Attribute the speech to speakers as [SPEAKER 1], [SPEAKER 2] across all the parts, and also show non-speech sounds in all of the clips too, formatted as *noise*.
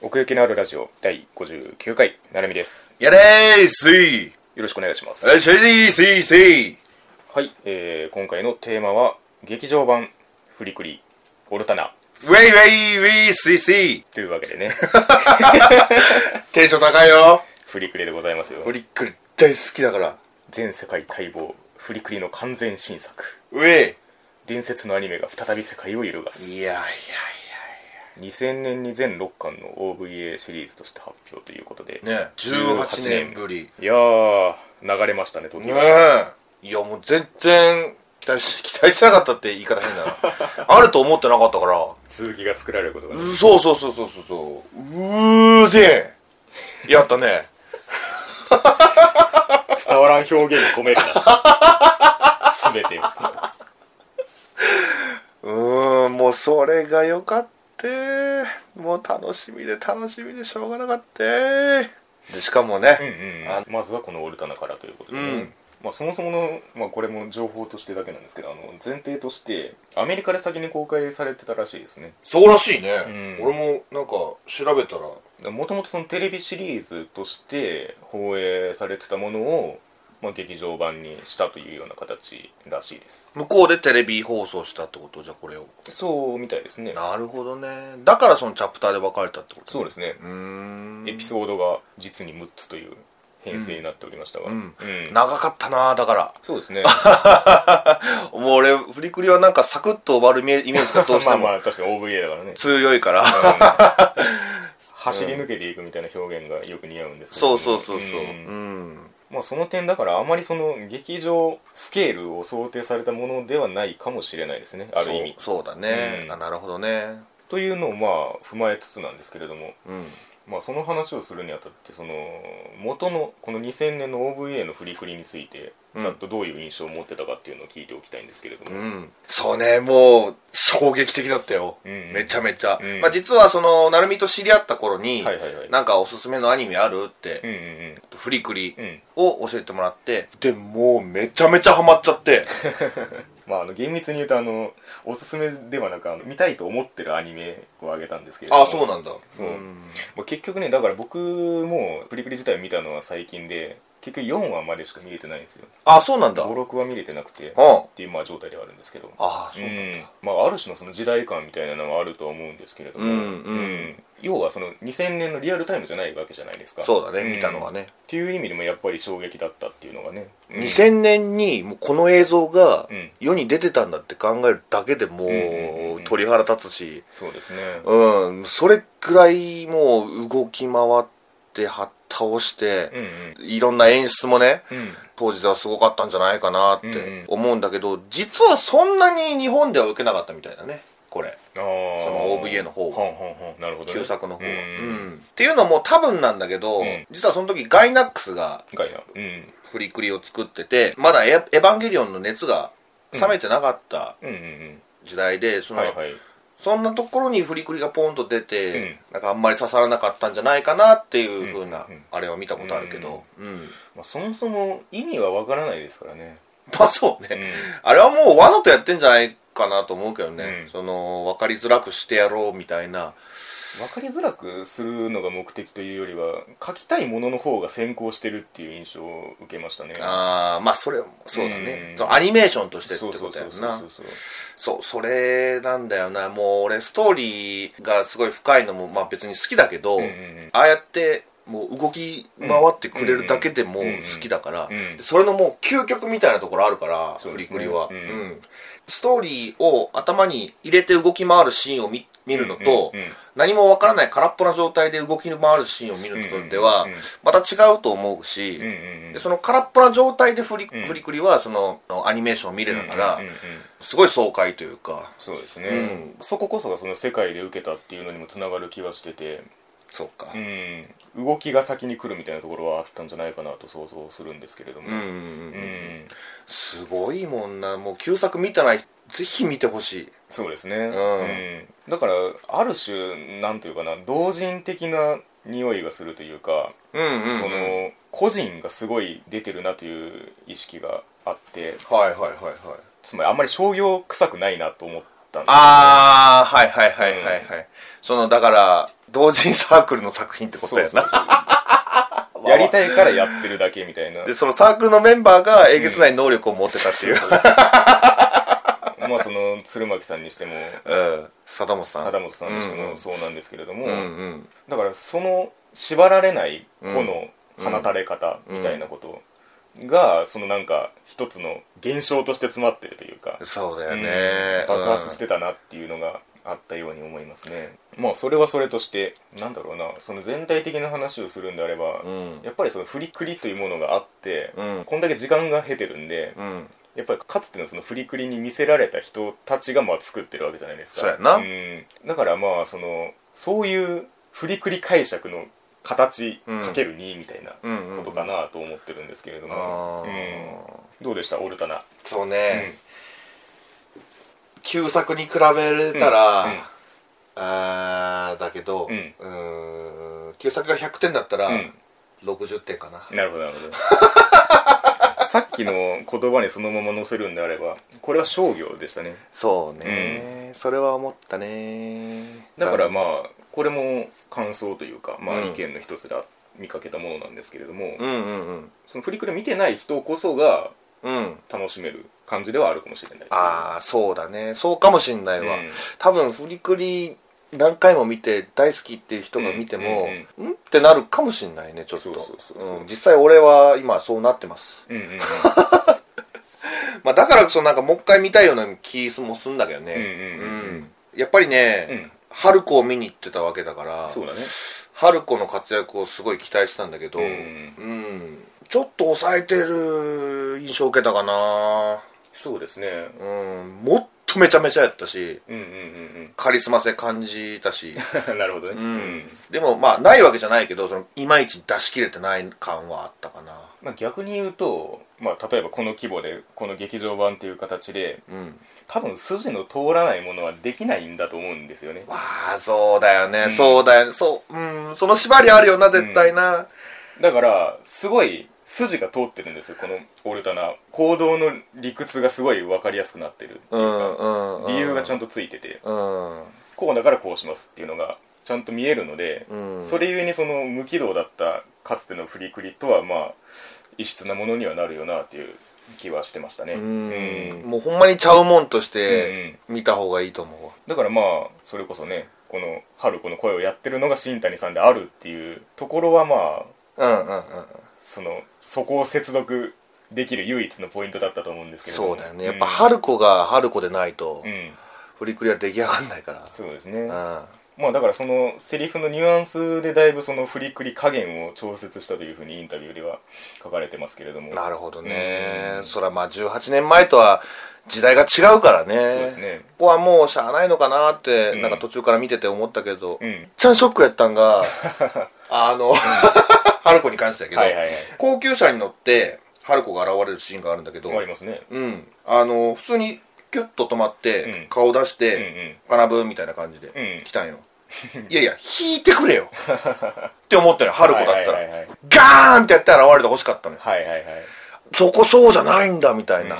[SPEAKER 1] 奥行きのあるラジオ第59回なるみです。
[SPEAKER 2] やれーすい。
[SPEAKER 1] よろしくお願いします。
[SPEAKER 2] えしいしいしい。
[SPEAKER 1] はい、えー、今回のテーマは劇場版フリクリオルタナ。
[SPEAKER 2] ウェイウェイウェイスイスイ
[SPEAKER 1] というわけでね。*laughs*
[SPEAKER 2] テンション高いよ。
[SPEAKER 1] フリクリでございますよ。
[SPEAKER 2] フリックリ大好きだから。
[SPEAKER 1] 全世界待望フリクリの完全新作。
[SPEAKER 2] ウェ
[SPEAKER 1] 伝説のアニメが再び世界を揺るがす。
[SPEAKER 2] イいやいや
[SPEAKER 1] 2000年に全6巻の OVA シリーズとして発表ということで。
[SPEAKER 2] ね18年ぶり。
[SPEAKER 1] いやー流れましたね時
[SPEAKER 2] ねいやもう全然期待し期待してなかったって言い方変だな。*laughs* あると思ってなかったから。
[SPEAKER 1] 続きが作られることがね、
[SPEAKER 2] そうそうそうそうそう。そううーでやったね。*laughs*
[SPEAKER 1] 伝わらん表現に込めるな。全てを。*laughs*
[SPEAKER 2] うーんもうそれがよかってもう楽しみで楽しみでしょうがなかった。でしかもね
[SPEAKER 1] うんうん、まずはこのオルタナからということでね、
[SPEAKER 2] うん。
[SPEAKER 1] まあ、そもそもの、まあ、これも情報としてだけなんですけどあの前提としてアメリカで先に公開されてたらしいですね。
[SPEAKER 2] そうらしいね、
[SPEAKER 1] うん。
[SPEAKER 2] 俺もなんか調べたら。
[SPEAKER 1] もともとそのテレビシリーズとして放映されてたものを、まあ、劇場版にしたというような形らしいです。
[SPEAKER 2] 向こうでテレビ放送したってこと？じゃこれを。
[SPEAKER 1] そうみたいですね。
[SPEAKER 2] なるほどね。だからそのチャプターで分かれたってこと
[SPEAKER 1] そうですね。
[SPEAKER 2] うーん。
[SPEAKER 1] エピソードが実に6つという編成になっておりましたが、
[SPEAKER 2] うん。
[SPEAKER 1] うん。
[SPEAKER 2] 長かったなだから。
[SPEAKER 1] そうですね。*laughs*
[SPEAKER 2] もう俺振りくりはなんかサクッと終わるイメージがどうして *laughs*
[SPEAKER 1] まあ
[SPEAKER 2] も
[SPEAKER 1] まあ確かに OVA だからね。
[SPEAKER 2] 強いから。
[SPEAKER 1] 走り抜けていくみたいな表現がよく似合うんですけど
[SPEAKER 2] そうそうそうそう。
[SPEAKER 1] う
[SPEAKER 2] うんん
[SPEAKER 1] まあその点だからあまりその劇場スケールを想定されたものではないかもしれないですねある意味。
[SPEAKER 2] そうだね、
[SPEAKER 1] うん。
[SPEAKER 2] あなるほどね。
[SPEAKER 1] というのをまあ踏まえつつなんですけれども
[SPEAKER 2] うん。
[SPEAKER 1] まあその話をするにあたってその元のこの2000年の OVA の振りくりについて
[SPEAKER 2] うん。
[SPEAKER 1] ざっとどういう印象を持ってたかっていうのを聞いておきたいんですけれども、
[SPEAKER 2] うん、そうねもう衝撃的だったよ、
[SPEAKER 1] うん。うん
[SPEAKER 2] めちゃめちゃ、
[SPEAKER 1] うん。
[SPEAKER 2] まあ、実はその成美と知り合った頃に、
[SPEAKER 1] はいはいはい。
[SPEAKER 2] なんかおすすめのアニメあるって、
[SPEAKER 1] うんうん
[SPEAKER 2] フリクリ
[SPEAKER 1] うんうん。
[SPEAKER 2] を教えてもらってでもうめちゃめちゃハマっちゃって。*laughs*
[SPEAKER 1] まああの厳密に言うとあのおすすめではなくあの見たいと思ってるアニメをあげたんですけれども。
[SPEAKER 2] あそうなんだ。
[SPEAKER 1] そう。ん。まあ、結局ねだから僕もプリクリ自体を見たのは最近で結局4話までしか見れてないんですよ。
[SPEAKER 2] あそうなんだ。
[SPEAKER 1] 56話見れてなくてっ
[SPEAKER 2] うん。
[SPEAKER 1] ていうまあ状態ではあるんですけど。
[SPEAKER 2] あそうう、
[SPEAKER 1] ん。まあ、ある種のその時代感みたいなのはあるとは思うんですけれども、
[SPEAKER 2] うんうん。
[SPEAKER 1] 要はその2000年のリアルタイムじゃないわけじゃないですか。
[SPEAKER 2] そうだね、
[SPEAKER 1] ん
[SPEAKER 2] 見たのはね。
[SPEAKER 1] っていう意味でもやっぱり衝撃だったっていうのがね、うん。
[SPEAKER 2] 2000年にもうこの映像が
[SPEAKER 1] うん。
[SPEAKER 2] 世に出てたんだって考えるだけでも
[SPEAKER 1] うんうんうんう
[SPEAKER 2] うん。鳥肌立つし。
[SPEAKER 1] そうですね。
[SPEAKER 2] うん。それくらいもう動き回っては倒して
[SPEAKER 1] うん
[SPEAKER 2] いろんな演出もね
[SPEAKER 1] うん。うん
[SPEAKER 2] 当時ではすごかったんじゃないかなっ
[SPEAKER 1] うんうん。
[SPEAKER 2] て思うんだけど実はそんなに日本では受けなかったみたいだねこれ。その OVA の方は。
[SPEAKER 1] ね、
[SPEAKER 2] 旧作の方は、
[SPEAKER 1] う
[SPEAKER 2] うん。ん。っていうのも多分なんだけど、
[SPEAKER 1] うん。
[SPEAKER 2] 実はその時ガイナックスが
[SPEAKER 1] ガイナうん。
[SPEAKER 2] フリクリを作っててまだエエヴァンゲリオンの熱が冷めてなかった
[SPEAKER 1] うんうんうん。
[SPEAKER 2] 時代で、その
[SPEAKER 1] はいはい
[SPEAKER 2] そんなところにフリクリがポンと出て、
[SPEAKER 1] うん。
[SPEAKER 2] なんかあんまり刺さらなかったんじゃないかなっていう風な、
[SPEAKER 1] うんうん
[SPEAKER 2] あれは見たことあるけど、うん
[SPEAKER 1] まあ、そもそも意味はわからないですからね。*laughs*
[SPEAKER 2] まあそうね、
[SPEAKER 1] うん。
[SPEAKER 2] あれはもうわざとやってんじゃないかなと思うけどね、
[SPEAKER 1] うん。
[SPEAKER 2] その分かりづらくしてやろうみたいな
[SPEAKER 1] 分かりづらくするのが目的というよりは書きたいものの方が先行してるっていう印象を受けましたね。
[SPEAKER 2] ああまあそれそうだね、
[SPEAKER 1] うん。
[SPEAKER 2] アニメーションとしてってことやんな。
[SPEAKER 1] そうそ
[SPEAKER 2] れなんだよなもう俺ストーリーがすごい深いのもまあ別に好きだけど、
[SPEAKER 1] うんうんうん
[SPEAKER 2] ああやってもう動き回ってくれるだけでも好きだから、それのもう究極みたいなところあるから、フリクリは、
[SPEAKER 1] うん
[SPEAKER 2] うんストーリーを頭に入れて動き回るシーンを見見るのと、何もわからない空っぽな状態で動き回るシーンを見るのではまた違うと思うし、でその空っぽな状態でフリ,、
[SPEAKER 1] ん。
[SPEAKER 2] フリクリはそのアニメーションを見れたから、すごい爽快というか。
[SPEAKER 1] そうですね、
[SPEAKER 2] う
[SPEAKER 1] そここそがその世界で受けたっていうのにもつながる気はしてて。
[SPEAKER 2] そうか。
[SPEAKER 1] うん。動きが先に来るみたいなところはあったんじゃないかなと想像するんですけれども。
[SPEAKER 2] すごいもんな。もう旧作見たないぜひ見てほしい。
[SPEAKER 1] そうですね、
[SPEAKER 2] ん。
[SPEAKER 1] うん。だからある種なんていうかな同人的な匂いがするというか、
[SPEAKER 2] うんうん、うん、
[SPEAKER 1] その個人がすごい出てるなという意識があって
[SPEAKER 2] はいはいはいはい。
[SPEAKER 1] つまりあんまり商業臭くないなと思ったんですよ。
[SPEAKER 2] ああはいはいはいはいはい、そのだから同人サークルの作品ってことだよな。
[SPEAKER 1] そうそうそう。*laughs* やりたいからやってるだけみたいな。
[SPEAKER 2] でそのサークルのメンバーがえげつない能力を持ってたっていう、
[SPEAKER 1] まあその鶴巻さんにしても
[SPEAKER 2] うん *laughs* 貞本さん。
[SPEAKER 1] 貞本さんにしてもそうなんですけれども、だからその縛られない個の
[SPEAKER 2] うん。
[SPEAKER 1] 放たれ方みたいなことが、そのなんか一つの現象として詰まってるというか、
[SPEAKER 2] そうだよ
[SPEAKER 1] うん
[SPEAKER 2] ね、
[SPEAKER 1] 爆発してたなっていうのがあったように思いますね。まあそれはそれとしてなんだろうなその全体的な話をするんであれば、
[SPEAKER 2] うん。
[SPEAKER 1] やっぱりその振りくりというものがあって、
[SPEAKER 2] うん。
[SPEAKER 1] こんだけ時間が経てるんで、
[SPEAKER 2] うん
[SPEAKER 1] やっぱりかつてのその振りくりに見せられた人たちがまあ作ってるわけじゃないですか。
[SPEAKER 2] そうやな。
[SPEAKER 1] うん。だからまあそのそういう振りくり解釈の形
[SPEAKER 2] うん
[SPEAKER 1] かける2みたいな
[SPEAKER 2] うんうん
[SPEAKER 1] ことかなと思ってるんですけれども、どうでした？オルタナ。
[SPEAKER 2] そうね、旧作に比べたら、
[SPEAKER 1] うん。うん。
[SPEAKER 2] あーだけど、
[SPEAKER 1] うん。
[SPEAKER 2] 旧作が100点だったら、
[SPEAKER 1] うん。
[SPEAKER 2] 60点かな。
[SPEAKER 1] なるほどなるほど *laughs* さっきの言葉にそのまま載せるんであればこれは商業でしたね。
[SPEAKER 2] そうね、それは思ったね。
[SPEAKER 1] だからまあこれも感想というか、まあ、
[SPEAKER 2] うん。
[SPEAKER 1] 意見の一つで見かけたものなんですけれども、
[SPEAKER 2] うんうん
[SPEAKER 1] そのフリクル見てない人こそが
[SPEAKER 2] うん。うん
[SPEAKER 1] 楽しめる感じではあるかもしれない
[SPEAKER 2] ああそうだね。そうかもしんないわ、
[SPEAKER 1] うん。
[SPEAKER 2] 多分フリクリ何回も見て大好きっていう人が見ても、
[SPEAKER 1] う
[SPEAKER 2] うんんってなるかもしんないねちょっと。実際俺は今そうなってます、
[SPEAKER 1] うんうんうん *laughs*
[SPEAKER 2] まあ、だからこそなんかもう一回見たいような気もすんだけどね。
[SPEAKER 1] うんうんうん
[SPEAKER 2] うん。やっぱりね、
[SPEAKER 1] うん。
[SPEAKER 2] 春子を見に行ってたわけだから
[SPEAKER 1] そうだね。
[SPEAKER 2] 春子の活躍をすごい期待したんだけど、
[SPEAKER 1] うん。
[SPEAKER 2] うん。ちょっと抑えてる印象を受けたかな。
[SPEAKER 1] そうですね。
[SPEAKER 2] うん。もっとめちゃめちゃやったし
[SPEAKER 1] うんうんうん
[SPEAKER 2] カリスマ性感じたし。
[SPEAKER 1] う *laughs* んなるほどね。
[SPEAKER 2] うん。でもまあないわけじゃないけどそのいまいち出し切れてない感はあったかな。
[SPEAKER 1] まあ、逆に言うと、まあ、例えばこの規模でこの劇場版っていう形で
[SPEAKER 2] うん。
[SPEAKER 1] 多分筋の通らないものはできないんだと思うんですよね。
[SPEAKER 2] わあそうだよね、
[SPEAKER 1] うん。
[SPEAKER 2] そうだよね。そううん。その縛りあるよな絶対な、
[SPEAKER 1] だからすごい筋が通ってるんですよこのオルタナ。行動の理屈がすごい分かりやすくなってるっていうか、理由がちゃん
[SPEAKER 2] と
[SPEAKER 1] とついてて。
[SPEAKER 2] うん。
[SPEAKER 1] こうだからこうしますっていうのがちゃんと見えるので、
[SPEAKER 2] うん。
[SPEAKER 1] それゆえにその無軌道だったかつてのフリクリとはまあ異質なものにはなるよなっていう気はしてましたね。
[SPEAKER 2] うん。
[SPEAKER 1] うん。
[SPEAKER 2] もうほんまにちゃうもんとし
[SPEAKER 1] うん
[SPEAKER 2] て見た方がいいと思うわ。
[SPEAKER 1] だからまあそれこそねこの春子の声をやってるのが新谷さんであるっていうところはまあ
[SPEAKER 2] うんうんうん
[SPEAKER 1] そのそこを接続できる唯一のポイントだったと思うんですけれども。
[SPEAKER 2] そうだよね。やっぱ春子が春子でないと
[SPEAKER 1] うん、うん
[SPEAKER 2] 振りくりは出来上がんないから。
[SPEAKER 1] そうですね。
[SPEAKER 2] うん。
[SPEAKER 1] まあだからそのセリフのニュアンスでだいぶその振りくり加減を調節したというふうにインタビューでは書かれてますけれども。
[SPEAKER 2] なるほどね。
[SPEAKER 1] うん。
[SPEAKER 2] それはまあ18年前とは時代が違うからね。
[SPEAKER 1] そうですね。
[SPEAKER 2] ここはもうしゃあないのかなって、
[SPEAKER 1] うん。
[SPEAKER 2] なんか途中から見てて思ったけど、
[SPEAKER 1] うん。
[SPEAKER 2] ちゃショックやったんが *laughs* あの、*laughs* *laughs* 春子に関してだけど、
[SPEAKER 1] はいはいはい。
[SPEAKER 2] 高級車に乗って春子が現れるシーンがあるんだけど
[SPEAKER 1] ありますね。
[SPEAKER 2] うん。あの普通にキュッと止まって、
[SPEAKER 1] うん。
[SPEAKER 2] 顔出し
[SPEAKER 1] うんう
[SPEAKER 2] て
[SPEAKER 1] ん「
[SPEAKER 2] かなぶ」みたいな感じで
[SPEAKER 1] うん。
[SPEAKER 2] 来たんよ、*laughs* いやいや引いてくれよ。*laughs* って思ったよ春子だったら、
[SPEAKER 1] はいはいはいはい。
[SPEAKER 2] ガーンってやって現れてほしかったのよ。
[SPEAKER 1] はいはいはい。
[SPEAKER 2] そこそうじゃないんだみたいな。
[SPEAKER 1] う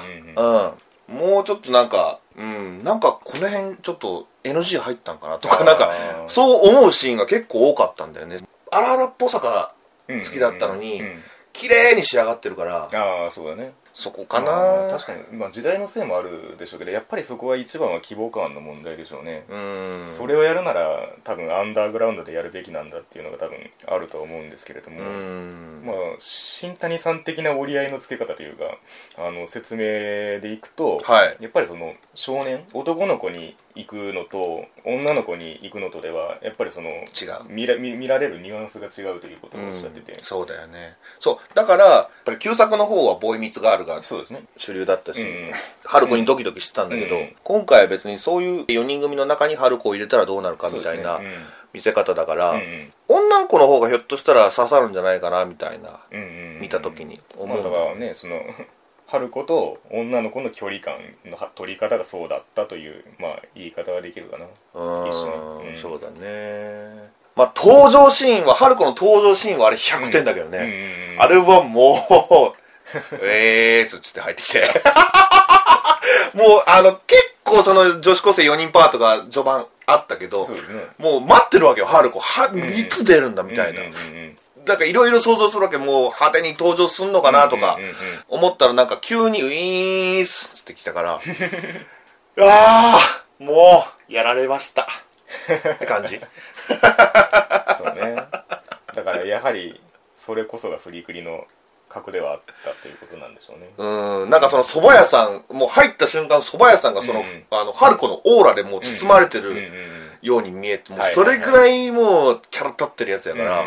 [SPEAKER 2] うんん、もうちょっとなんかうん。なんかこの辺ちょっと NG 入ったんかなとかなんかそう思うシーンが結構多かったんだよね。荒々っぽさが
[SPEAKER 1] うん
[SPEAKER 2] 好きだったのに綺麗に仕上がってるから
[SPEAKER 1] ああそうだね。
[SPEAKER 2] そこか
[SPEAKER 1] まあ
[SPEAKER 2] な
[SPEAKER 1] 確かに、まあ、時代のせいもあるでしょうけどやっぱりそこは一番は希望感の問題でしょうね、
[SPEAKER 2] うん。
[SPEAKER 1] それをやるなら多分アンダーグラウンドでやるべきなんだっていうのが多分あるとは思うんですけれども、
[SPEAKER 2] うん。
[SPEAKER 1] まあ新谷さん的な折り合いのつけ方というかあの説明でいくと、
[SPEAKER 2] はい。
[SPEAKER 1] やっぱりその少年男の子に行くのと女の子に行くのとではやっぱりその
[SPEAKER 2] 違う。
[SPEAKER 1] 見ら見見られるニュアンスが違うということをおっしゃってて、
[SPEAKER 2] うん。そうだよね。そう。だからやっぱり旧作の方はボーイミツガールが
[SPEAKER 1] そうですね。
[SPEAKER 2] 主流だったし、
[SPEAKER 1] うん
[SPEAKER 2] 春子にドキドキしてたんだけど、
[SPEAKER 1] うん
[SPEAKER 2] 今回は別にそういう4人組の中に春子を入れたらどうなるかみたいな見せ方だから、
[SPEAKER 1] うんうん。
[SPEAKER 2] 女の子の方がひょっとしたら刺さるんじゃないかなみたいな見た時に思う、
[SPEAKER 1] まあだからねその春子と女の子の距離感のは取り方がそうだったというまあ言い方ができるかな。
[SPEAKER 2] うん
[SPEAKER 1] 一緒に。うん。
[SPEAKER 2] そうだね。まあ登場シーンは春子の登場シーンはあれ100点だけどね、あれはもう *laughs* えーすっつって入ってきて。*laughs* もうあの結構その女子高生4人パートが序盤あったけど
[SPEAKER 1] ね。
[SPEAKER 2] もう待ってるわけよ。春子はいつ出るんだみたいな、
[SPEAKER 1] うん
[SPEAKER 2] からいろいろ想像するわけもう派手に登場すんのかなとか
[SPEAKER 1] うんうんうん
[SPEAKER 2] 思ったらなんか急にウィーンスって来たから *laughs* ああもうやられました。って感じ。
[SPEAKER 1] そうね。だからやはりそれこそがフリクリの格ではあったということなんでしょうね。
[SPEAKER 2] うんなんかその蕎麦屋さんもう入った瞬間蕎麦屋さんがその、
[SPEAKER 1] うん
[SPEAKER 2] あの春子のオーラでもう包まれて
[SPEAKER 1] うんうんうん
[SPEAKER 2] るように見えてもう
[SPEAKER 1] はい
[SPEAKER 2] それぐらいもうキャラ立ってるやつやから、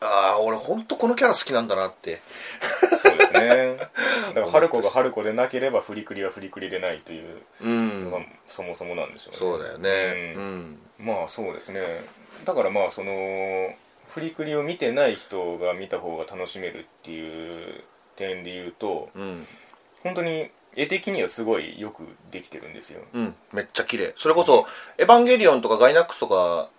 [SPEAKER 2] ああ俺本当このキャラ好きなんだなって。
[SPEAKER 1] そうですね。*laughs* だから春子が春子でなければフリクリはフリクリでないという
[SPEAKER 2] うん。
[SPEAKER 1] のがそもそもなんでしょうね。
[SPEAKER 2] そうだよね。
[SPEAKER 1] う
[SPEAKER 2] うん。ん、
[SPEAKER 1] まあそうですね。だからまあそのフリクリを見てない人が見た方が楽しめるっていう点で言うと
[SPEAKER 2] うん。
[SPEAKER 1] 本当に絵的にはすごいよくできてるんですよ。
[SPEAKER 2] うん、めっちゃ綺麗。それこそ「エヴァンゲリオン」とか「ガイナックス」とか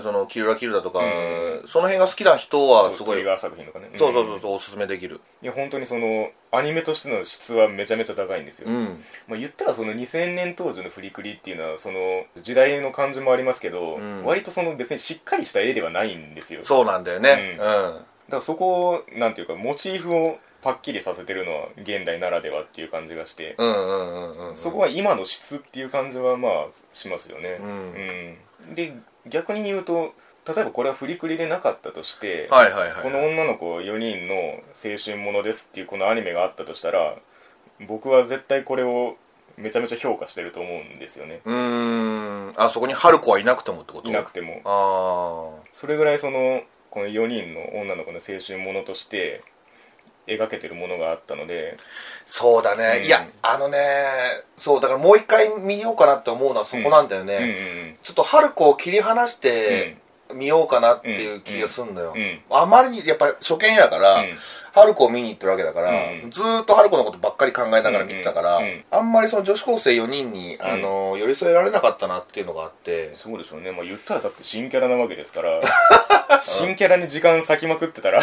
[SPEAKER 2] そのキルラキルダとか、
[SPEAKER 1] うん。
[SPEAKER 2] その辺が好きな人はすごい
[SPEAKER 1] トリガー作品とかね。
[SPEAKER 2] そうそうそうそうおすすめできる。
[SPEAKER 1] いや本当にそのアニメとしての質はめちゃめちゃ高いんですよ、
[SPEAKER 2] うん。
[SPEAKER 1] まあ、言ったらその2000年当時のフリクリっていうのはその時代の感じもありますけど、
[SPEAKER 2] うん。
[SPEAKER 1] 割とその別にしっかりした絵ではないんですよ。
[SPEAKER 2] そうなんだよね。
[SPEAKER 1] う
[SPEAKER 2] うんん、
[SPEAKER 1] だからそこをなんていうかモチーフをパッキリさせてるのは現代ならではっていう感じがして、そこは今の質っていう感じはまあしますよね、
[SPEAKER 2] うん。
[SPEAKER 1] うん。で逆に言うと例えばこれはフリクリでなかったとして、この女の子4人の青春ものですっていうこのアニメがあったとしたら僕は絶対これをめちゃめちゃ評価してると思うんですよね。
[SPEAKER 2] うーん。あそこに春子はいなくてもってこと？
[SPEAKER 1] いなくても。
[SPEAKER 2] あ
[SPEAKER 1] それぐらいそのこの4人の女の子の青春ものとして描けてるものがあったので。
[SPEAKER 2] あそうだね、
[SPEAKER 1] うん。
[SPEAKER 2] いやあのねそうだからもう一回見ようかなって思うのはそこなんだよね、
[SPEAKER 1] うんうん
[SPEAKER 2] ちょっと春子を切り離して見ようかなっていう気がすんのよ、
[SPEAKER 1] うん
[SPEAKER 2] あまりにやっぱ初見やから、
[SPEAKER 1] うん。
[SPEAKER 2] 春子を見に行ってるわけだから、
[SPEAKER 1] うん
[SPEAKER 2] ずーっと春子のことばっかり考えながら見てたから、
[SPEAKER 1] うんうん
[SPEAKER 2] あんまりその女子高生4人に、あの寄り添えられなかったなっていうのがあって。
[SPEAKER 1] そうでしょうね、まあ、言ったらだって新キャラなわけですから。*laughs* 新キャラに時間割きまくってたら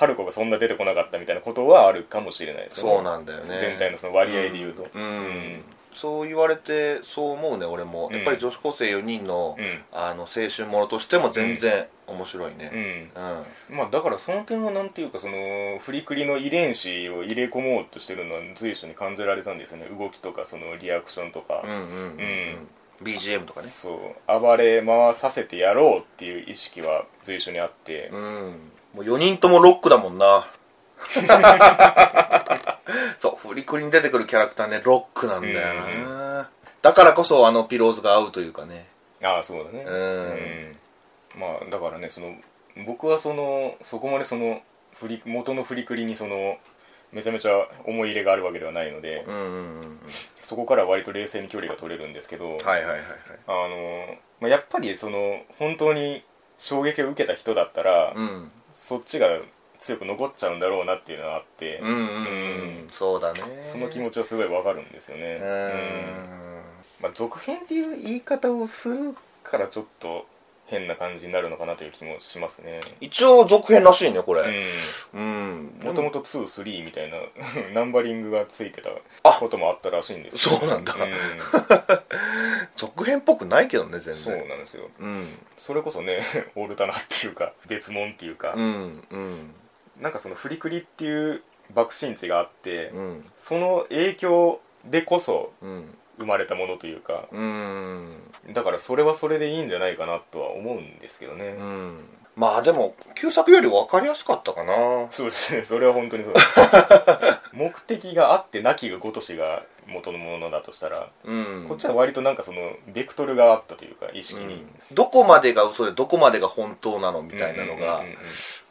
[SPEAKER 1] 春子がそんな出てこなかったみたいなことはあるかもしれないですよね。
[SPEAKER 2] そうなんだよね。
[SPEAKER 1] 全体のその割合で言うと。
[SPEAKER 2] うん。そう言われてそう思うね俺も、
[SPEAKER 1] うん。
[SPEAKER 2] やっぱり女子高生4人の,、
[SPEAKER 1] うん。
[SPEAKER 2] あの青春ものとしても全然面白いね。
[SPEAKER 1] うん
[SPEAKER 2] うん、
[SPEAKER 1] まあだからその点はなんていうかそのフリクリの遺伝子を入れ込もうとしてるのは随所に感じられたんですよね動きとかそのリアクションとか、
[SPEAKER 2] うんうんうん。うん、BGM とかね。
[SPEAKER 1] そう。暴れ回させてやろうっていう意識は随所にあって、
[SPEAKER 2] うん。もう4人ともロックだもんな。*laughs* そうフリクリに出てくるキャラクターねロックなんだよな、だからこそあのピローズが合うというかね。
[SPEAKER 1] ああそうだね。
[SPEAKER 2] うん。
[SPEAKER 1] うん。まあだからねその僕はそのそこまでそのフリ元のフリクリにそのめちゃめちゃ思い入れがあるわけではないので、
[SPEAKER 2] うんうんうんうん。
[SPEAKER 1] そこから割と冷静に距離が取れるんですけど、
[SPEAKER 2] はいはいはいはい。
[SPEAKER 1] あのまあ、やっぱりその本当に衝撃を受けた人だったら、
[SPEAKER 2] うん。
[SPEAKER 1] そっちが強く残っちゃうんだろうなっていうのがあって、
[SPEAKER 2] うんうんうん、
[SPEAKER 1] うん。
[SPEAKER 2] そうだね。
[SPEAKER 1] その気持ちはすごいわかるんですよね、
[SPEAKER 2] う
[SPEAKER 1] うん。まあ、続編っていう言い方をするからちょっと変な感じになるのかなという気もしますね。
[SPEAKER 2] 一応続編らしいねこれ。
[SPEAKER 1] う
[SPEAKER 2] うん。
[SPEAKER 1] んもともと23みたいな *laughs* ナンバリングがついてた
[SPEAKER 2] あ。
[SPEAKER 1] こともあったらしいんですよ。
[SPEAKER 2] そうなんだ。
[SPEAKER 1] うん。*laughs*
[SPEAKER 2] 続編っぽくないけどね全
[SPEAKER 1] そう
[SPEAKER 2] 然
[SPEAKER 1] なんですよ。
[SPEAKER 2] うん。
[SPEAKER 1] それこそね *laughs* オルタナっていうか別物っていうか、
[SPEAKER 2] うんうん。
[SPEAKER 1] なんかそのフリクリっていう爆心地があって、
[SPEAKER 2] うん。
[SPEAKER 1] その影響でこそ
[SPEAKER 2] うん
[SPEAKER 1] 生まれたものというか。
[SPEAKER 2] うん。
[SPEAKER 1] だからそれはそれでいいんじゃないかなとは思うんですけどね、
[SPEAKER 2] うん。まあでも旧作より分かりやすかったかな。
[SPEAKER 1] そうですね。それは本当にそうです。*laughs* 目的があってなきがごとしが元のものだとしたら、
[SPEAKER 2] うん。
[SPEAKER 1] こっちは割となんかそのベクトルがあったというか意識に、
[SPEAKER 2] どこまでが嘘でどこまでが本当なのみたいなのが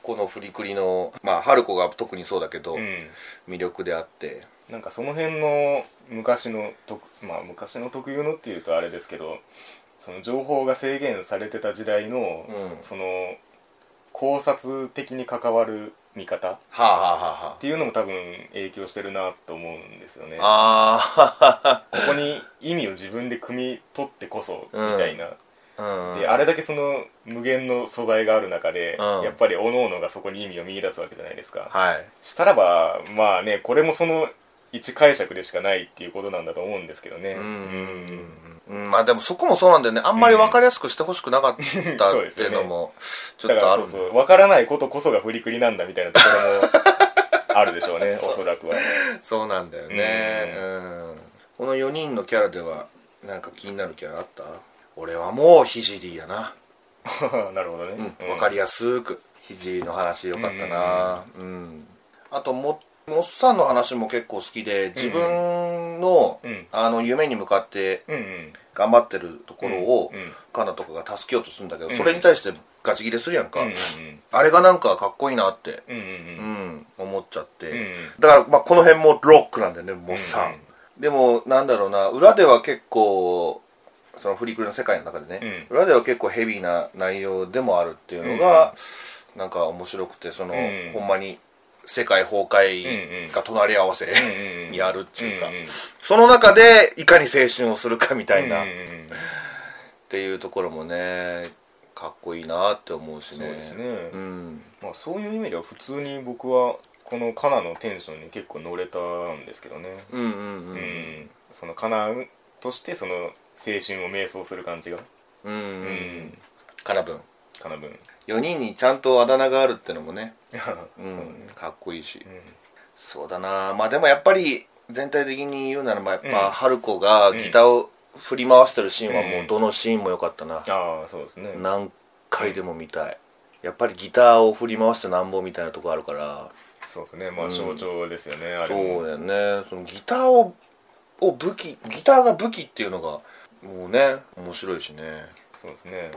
[SPEAKER 2] このフリクリのまあ春子が特にそうだけど
[SPEAKER 1] うん。
[SPEAKER 2] 魅力であって。
[SPEAKER 1] なんかその辺の昔のとまあ昔の特有のっていうとあれですけどその情報が制限されてた時代の、
[SPEAKER 2] うん。
[SPEAKER 1] その考察的に関わる見方っ
[SPEAKER 2] はあはあはあ。は
[SPEAKER 1] ていうのも多分影響してるなと思うんですよね。
[SPEAKER 2] あ *laughs*
[SPEAKER 1] ここに意味を自分で汲み取ってこそみたいな、
[SPEAKER 2] あうん。
[SPEAKER 1] であれだけその無限の素材がある中で、
[SPEAKER 2] うん。
[SPEAKER 1] やっぱり各々がそこに意味を見出すわけじゃないですか、
[SPEAKER 2] はい。
[SPEAKER 1] したらばまあねこれもその一解釈でしかないっていうことなんだと思うんですけどね。
[SPEAKER 2] うん。まあでもそこもそうなんだよね。あんまり分かりやすくしてほしくなかったっていうのもちょ
[SPEAKER 1] だ
[SPEAKER 2] っとある
[SPEAKER 1] からそうそう分からないことこそがフリクリなんだみたいなところもあるでしょうね *laughs* おそらくは。
[SPEAKER 2] そうなんだよね。うん。この4人のキャラではなんか気になるキャラあった？俺はもうひじりやな。*laughs*
[SPEAKER 1] なるほどね、
[SPEAKER 2] うん、分かりやすくひじりの話よかったな。うん、あとももっさんの話も結構好きで自分の,、
[SPEAKER 1] うん。
[SPEAKER 2] あの夢に向かって頑張ってるところを、カナとかが助けようとするんだけど、
[SPEAKER 1] うん。
[SPEAKER 2] それに対してガチギレするやんか、あれがなんかかっこいいなって、
[SPEAKER 1] うん
[SPEAKER 2] 思っちゃって、
[SPEAKER 1] うん
[SPEAKER 2] だから、まあ、この辺もロックなんだよねモッさん、
[SPEAKER 1] うんうん。
[SPEAKER 2] でもなんだろうな裏では結構そのフリクリの世界の中でね、裏では結構ヘビーな内容でもあるっていうのが、なんか面白くてその、
[SPEAKER 1] うん。
[SPEAKER 2] ほんまに世界崩壊が隣り合わせ
[SPEAKER 1] うん *laughs*
[SPEAKER 2] にあるっていうか、その中でいかに青春をするかみたいな、っていうところもねかっこいいなって思うしね。
[SPEAKER 1] そうですね。
[SPEAKER 2] うん。
[SPEAKER 1] まあ、そういう意味では普通に僕はこのカナのテンションに結構乗れたんですけどね。
[SPEAKER 2] うんうんう
[SPEAKER 1] うん。ん、そのカナとしてその青春を迷走する感じが。
[SPEAKER 2] うんうん、
[SPEAKER 1] うん。
[SPEAKER 2] かなぶん
[SPEAKER 1] カナ分
[SPEAKER 2] 4人にちゃんとあだ名があるってのもね、*laughs*
[SPEAKER 1] そう
[SPEAKER 2] うん
[SPEAKER 1] ね。
[SPEAKER 2] かっこいいし、
[SPEAKER 1] うん。
[SPEAKER 2] そうだな。まあでもやっぱり全体的に言うならばやっ
[SPEAKER 1] うん。
[SPEAKER 2] ぱ春子がギターを振り回してるシーンはもうどのシーンも良かったな、
[SPEAKER 1] ああそうですね。
[SPEAKER 2] 何回でも見たい。やっぱりギターを振り回してなんぼみたいなとこあるから。
[SPEAKER 1] そうですね。ま
[SPEAKER 2] うん。
[SPEAKER 1] あ象徴ですよね、あれ
[SPEAKER 2] そう
[SPEAKER 1] も
[SPEAKER 2] だよね。そのギターをを武器ギターが武器っていうのがもうね面白いしね。
[SPEAKER 1] そうですね。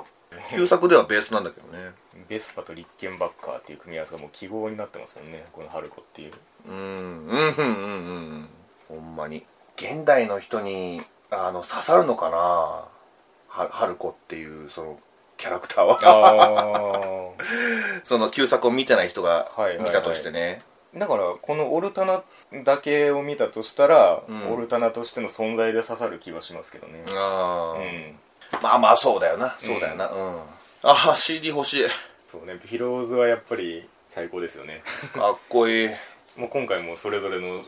[SPEAKER 2] 旧作ではベースなんだけどね
[SPEAKER 1] ベスパとリッケンバッカーっていう組み合わせがもう記号になってますもんねこの春子っていう。
[SPEAKER 2] うんうんうんうんうんほんまに現代の人にあの刺さるのかな？は春子っていうそのキャラクターは。
[SPEAKER 1] あ *laughs*
[SPEAKER 2] その旧作を見てない人が
[SPEAKER 1] はいはいはい。
[SPEAKER 2] 見たとしてね、
[SPEAKER 1] あだからこのオルタナだけを見たとしたら、
[SPEAKER 2] うん。
[SPEAKER 1] オルタナとしての存在で刺さる気はしますけどね。
[SPEAKER 2] ああ、
[SPEAKER 1] うん。
[SPEAKER 2] まあまあそうだよな。そうだよな。うん、ああ CD 欲しい。
[SPEAKER 1] そうねピローズはやっぱり最高ですよね。*laughs*
[SPEAKER 2] かっこいい。*laughs*
[SPEAKER 1] もう今回もそれぞれの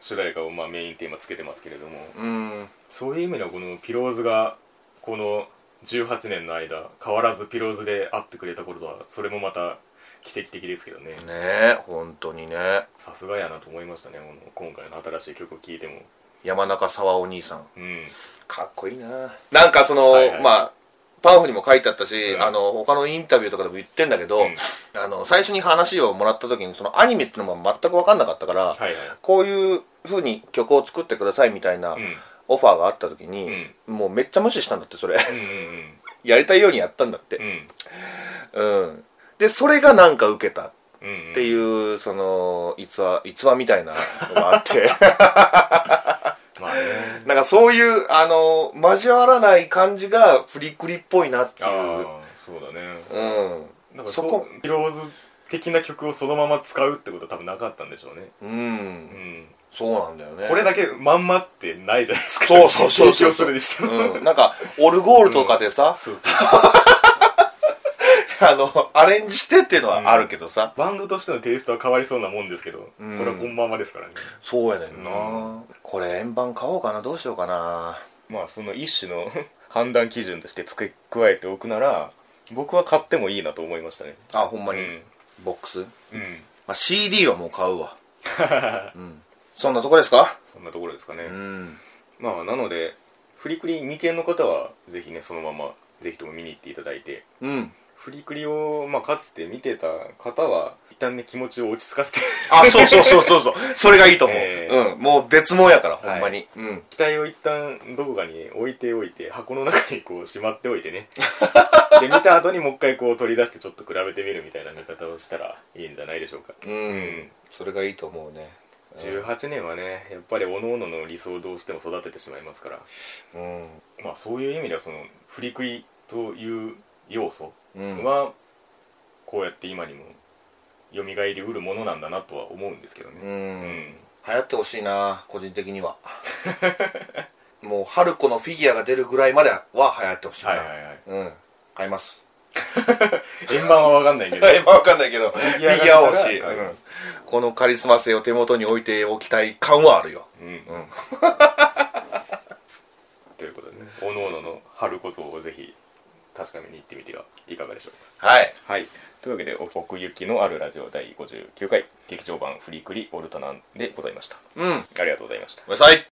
[SPEAKER 1] 主題歌をまあメインテーマつけてますけれども。
[SPEAKER 2] うん。
[SPEAKER 1] そういう意味ではこのピローズがこの18年の間変わらずピローズで会ってくれたことはそれもまた奇跡的ですけどね。
[SPEAKER 2] ねえ本当にね。
[SPEAKER 1] さすがやなと思いましたねこの今回の新しい曲を聴いても。
[SPEAKER 2] 山中沢お兄さん。
[SPEAKER 1] うん。
[SPEAKER 2] かっこいいな。なんかその、
[SPEAKER 1] はいはい。
[SPEAKER 2] まあパンフにも書いてあったし、
[SPEAKER 1] うん。
[SPEAKER 2] あの他のインタビューとかでも言ってんだけど、
[SPEAKER 1] うん。
[SPEAKER 2] あの最初に話をもらった時にそのアニメっていうのも全く分かんなかったから、
[SPEAKER 1] はいはい。
[SPEAKER 2] こういう風に曲を作ってくださいみたいな
[SPEAKER 1] うん。
[SPEAKER 2] オファーがあった時に、もうめっちゃ無視したんだってそれ。
[SPEAKER 1] うんうん *laughs*
[SPEAKER 2] やりたいようにやったんだって。
[SPEAKER 1] うん。うん。
[SPEAKER 2] うんでそれがなんか受けた
[SPEAKER 1] うんうん。
[SPEAKER 2] っていう、その逸話逸話みたいなのがあって *laughs*
[SPEAKER 1] まあね。
[SPEAKER 2] なんかそういうあの交わらない感じがフリクリっぽいなっていう。
[SPEAKER 1] そうだね。
[SPEAKER 2] うん。
[SPEAKER 1] だから
[SPEAKER 2] そこ
[SPEAKER 1] ピローズ的な曲をそのまま使うってことは多分なかったんでしょうね。
[SPEAKER 2] うん、
[SPEAKER 1] うん。
[SPEAKER 2] そうなんだよね。
[SPEAKER 1] これだけまんまってないじゃないですか。
[SPEAKER 2] そうそうそうそう
[SPEAKER 1] 提供 *laughs* するにしても、
[SPEAKER 2] うん、なんかオルゴールとかでさ、
[SPEAKER 1] そうそう *laughs* *laughs*
[SPEAKER 2] あのアレンジしてっていうのはあるけどさ、
[SPEAKER 1] バンドとしてのテイストは変わりそうなもんですけど、
[SPEAKER 2] うん。
[SPEAKER 1] これはこのままですからね。
[SPEAKER 2] そうやねんな、
[SPEAKER 1] う
[SPEAKER 2] これ円盤買おうかな。どうしようかな。
[SPEAKER 1] まあその一種の *laughs* 判断基準として付け加えておくなら僕は買ってもいいなと思いましたね。
[SPEAKER 2] あほんまに、
[SPEAKER 1] うん。
[SPEAKER 2] ボックス、ま
[SPEAKER 1] うん。
[SPEAKER 2] あ、CD はもう買うわ。*laughs* うん。そんなとこですか？
[SPEAKER 1] そんなところですかね、
[SPEAKER 2] うん。
[SPEAKER 1] まあなのでフリクリ未見の方はぜひねそのままぜひとも見に行っていただいて。
[SPEAKER 2] うん
[SPEAKER 1] フリクリを、まあ、かつて見てた方は一旦ね気持ちを落ち着かせて。
[SPEAKER 2] あそうそうそうそうそう。それがいいと思う、
[SPEAKER 1] えー。
[SPEAKER 2] うん。もう別物やから
[SPEAKER 1] はい。
[SPEAKER 2] ほんまに、うん。
[SPEAKER 1] 機体を一旦どこかに置いておいて箱の中にこうしまっておいてね。*laughs* で見た後にもう一回こう取り出してちょっと比べてみるみたいな見方をしたらいいんじゃないでしょうか。
[SPEAKER 2] うん、
[SPEAKER 1] うん。
[SPEAKER 2] それがいいと思うね。
[SPEAKER 1] 18年はねやっぱり各々の理想をどうしても育ててしまいますから。
[SPEAKER 2] うん。
[SPEAKER 1] まあそういう意味ではその振り食いという要素
[SPEAKER 2] うん
[SPEAKER 1] はこうやって今にも蘇りうるものなんだなとは思うんですけどね。
[SPEAKER 2] うん、
[SPEAKER 1] うん。
[SPEAKER 2] 流行ってほしいな個人的には。*laughs* もう春子のフィギュアが出るぐらいまでは流行ってほしいな、
[SPEAKER 1] はいはいはい。
[SPEAKER 2] うん。買います。*laughs*
[SPEAKER 1] 円盤は分かんないけど。*laughs*
[SPEAKER 2] 今わかんないけどフィギ
[SPEAKER 1] ギュア
[SPEAKER 2] 欲しい、うん。このカリスマ性を手元に置いておきたい感はあるよ。
[SPEAKER 1] うん。
[SPEAKER 2] うん。
[SPEAKER 1] ということでね各々の春こそをぜひ確かめに行ってみてはいかがでしょう
[SPEAKER 2] か。はい。
[SPEAKER 1] はい。というわけで奥行きのあるラジオ第59回劇場版フリークリオルタナンでございました。
[SPEAKER 2] うん。
[SPEAKER 1] ありがとうございました。
[SPEAKER 2] ごめんなさい